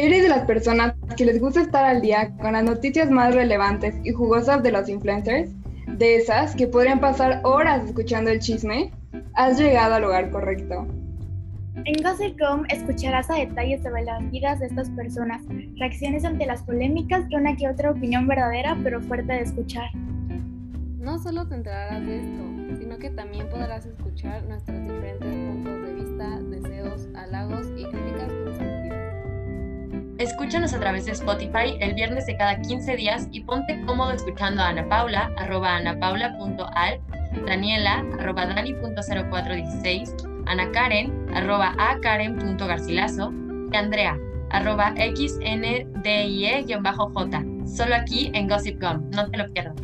¿Eres de las personas que les gusta estar al día con las noticias más relevantes y jugosas de los influencers? ¿De esas que podrían pasar horas escuchando el chisme? Has llegado al lugar correcto. En Gossip.com escucharás a detalles sobre las vidas de estas personas, reacciones ante las polémicas y una que otra opinión verdadera pero fuerte de escuchar. No solo te enterarás de esto, sino que también podrás escuchar nuestros diferentes Escúchanos a través de Spotify el viernes de cada 15 días y ponte cómodo escuchando a Ana Paula, arroba anapaula.al, Daniela, arroba dani.0416, Ana Karen, arroba akaren.garcilaso y Andrea, arroba xndie-j. Solo aquí en Gossip No te lo pierdas.